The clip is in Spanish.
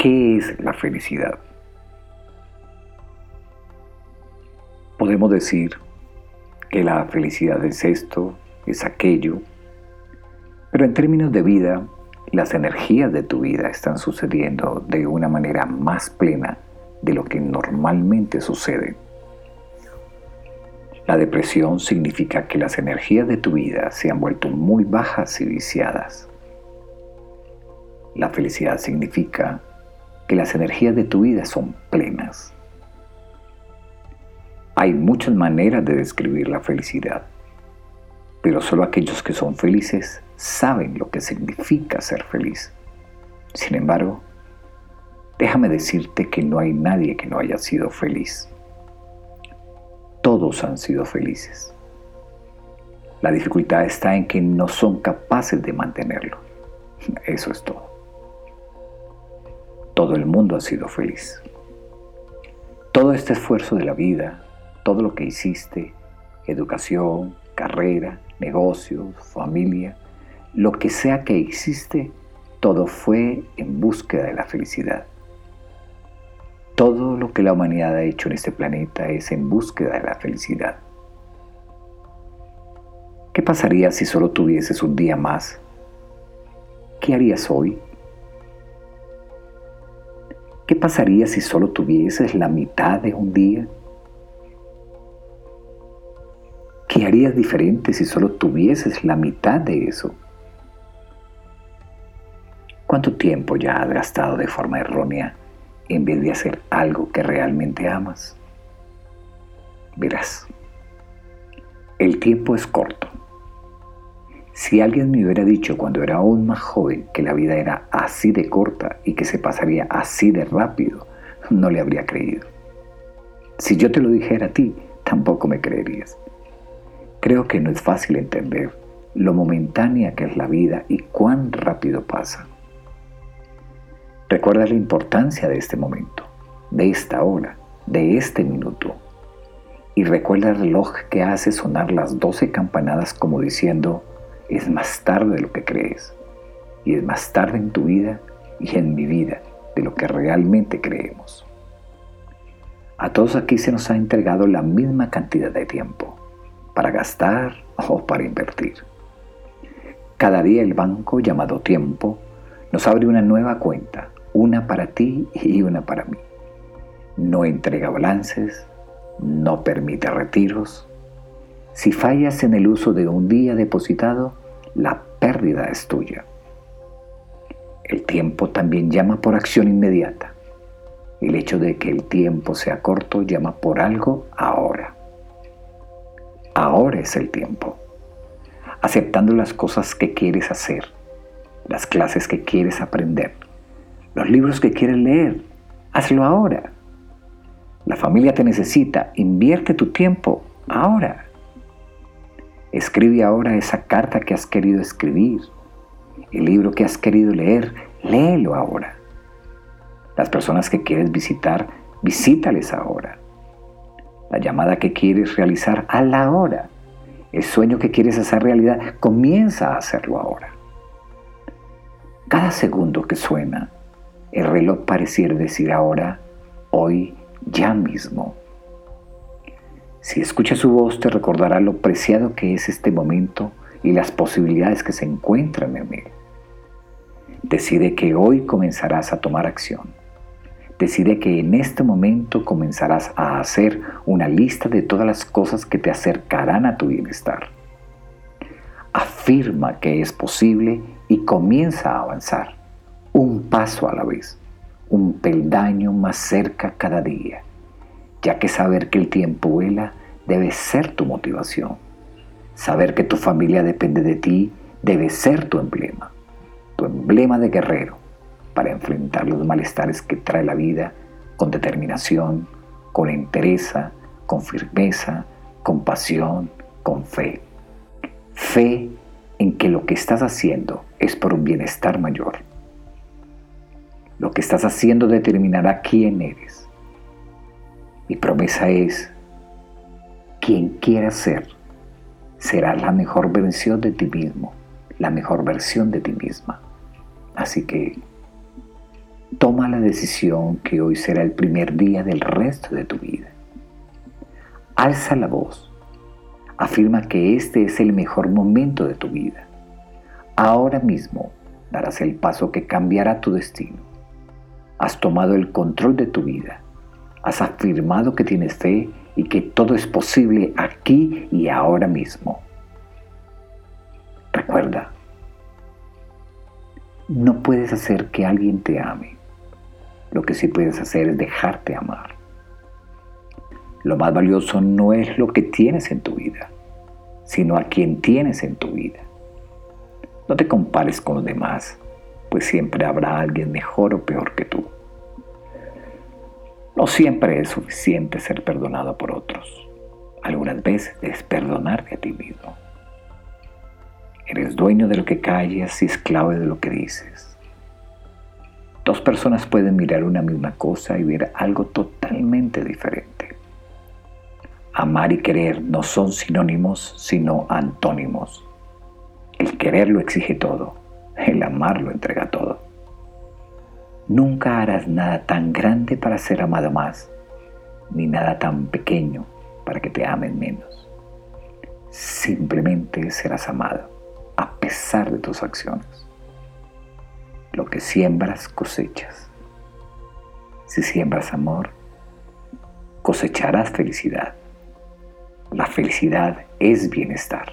¿Qué es la felicidad? Podemos decir que la felicidad es esto, es aquello, pero en términos de vida, las energías de tu vida están sucediendo de una manera más plena de lo que normalmente sucede. La depresión significa que las energías de tu vida se han vuelto muy bajas y viciadas. La felicidad significa que las energías de tu vida son plenas. Hay muchas maneras de describir la felicidad, pero solo aquellos que son felices saben lo que significa ser feliz. Sin embargo, déjame decirte que no hay nadie que no haya sido feliz. Todos han sido felices. La dificultad está en que no son capaces de mantenerlo. Eso es todo todo el mundo ha sido feliz. Todo este esfuerzo de la vida, todo lo que hiciste, educación, carrera, negocios, familia, lo que sea que hiciste, todo fue en búsqueda de la felicidad. Todo lo que la humanidad ha hecho en este planeta es en búsqueda de la felicidad. ¿Qué pasaría si solo tuvieses un día más? ¿Qué harías hoy? ¿Qué pasaría si solo tuvieses la mitad de un día? ¿Qué harías diferente si solo tuvieses la mitad de eso? ¿Cuánto tiempo ya has gastado de forma errónea en vez de hacer algo que realmente amas? Verás, el tiempo es corto si alguien me hubiera dicho cuando era aún más joven que la vida era así de corta y que se pasaría así de rápido, no le habría creído. Si yo te lo dijera a ti, tampoco me creerías. Creo que no es fácil entender lo momentánea que es la vida y cuán rápido pasa. Recuerda la importancia de este momento, de esta hora, de este minuto. Y recuerda el reloj que hace sonar las doce campanadas como diciendo, es más tarde de lo que crees. Y es más tarde en tu vida y en mi vida de lo que realmente creemos. A todos aquí se nos ha entregado la misma cantidad de tiempo para gastar o para invertir. Cada día el banco llamado tiempo nos abre una nueva cuenta, una para ti y una para mí. No entrega balances, no permite retiros. Si fallas en el uso de un día depositado, la pérdida es tuya. El tiempo también llama por acción inmediata. El hecho de que el tiempo sea corto llama por algo ahora. Ahora es el tiempo. Aceptando las cosas que quieres hacer, las clases que quieres aprender, los libros que quieres leer, hazlo ahora. La familia te necesita, invierte tu tiempo ahora. Escribe ahora esa carta que has querido escribir. El libro que has querido leer, léelo ahora. Las personas que quieres visitar, visítales ahora. La llamada que quieres realizar, hazla ahora. El sueño que quieres hacer realidad, comienza a hacerlo ahora. Cada segundo que suena, el reloj pareciera decir ahora, hoy, ya mismo. Si escuchas su voz te recordará lo preciado que es este momento y las posibilidades que se encuentran en él. Decide que hoy comenzarás a tomar acción. Decide que en este momento comenzarás a hacer una lista de todas las cosas que te acercarán a tu bienestar. Afirma que es posible y comienza a avanzar, un paso a la vez, un peldaño más cerca cada día ya que saber que el tiempo vuela debe ser tu motivación. Saber que tu familia depende de ti debe ser tu emblema, tu emblema de guerrero para enfrentar los malestares que trae la vida con determinación, con entereza, con firmeza, con pasión, con fe. Fe en que lo que estás haciendo es por un bienestar mayor. Lo que estás haciendo determinará quién eres mi promesa es, quien quiera ser, será la mejor versión de ti mismo, la mejor versión de ti misma. Así que Toma la decisión que hoy será el primer día del resto de tu vida. Alza la voz. Afirma que este es el mejor momento de tu vida. Ahora mismo darás el paso que cambiará tu destino. Has tomado el control de tu vida. Has afirmado que tienes fe y que todo es posible aquí y ahora mismo. Recuerda, no puedes hacer que alguien te ame. Lo que sí puedes hacer es dejarte amar. Lo más valioso no es lo que tienes en tu vida, sino a quien tienes en tu vida. No te compares con los demás, pues siempre habrá alguien mejor o peor que tú. No siempre es suficiente ser perdonado por otros. Algunas veces es perdonarte a ti mismo. Eres dueño de lo que calles y esclavo de lo que dices. Dos personas pueden mirar una misma cosa y ver algo totalmente diferente. Amar y querer no son sinónimos, sino antónimos. El querer lo exige todo, el amar lo entrega todo. Nunca harás nada tan grande para ser amado más, ni nada tan pequeño para que te amen menos. Simplemente serás amado a pesar de tus acciones. Lo que siembras cosechas. Si siembras amor, cosecharás felicidad. La felicidad es bienestar.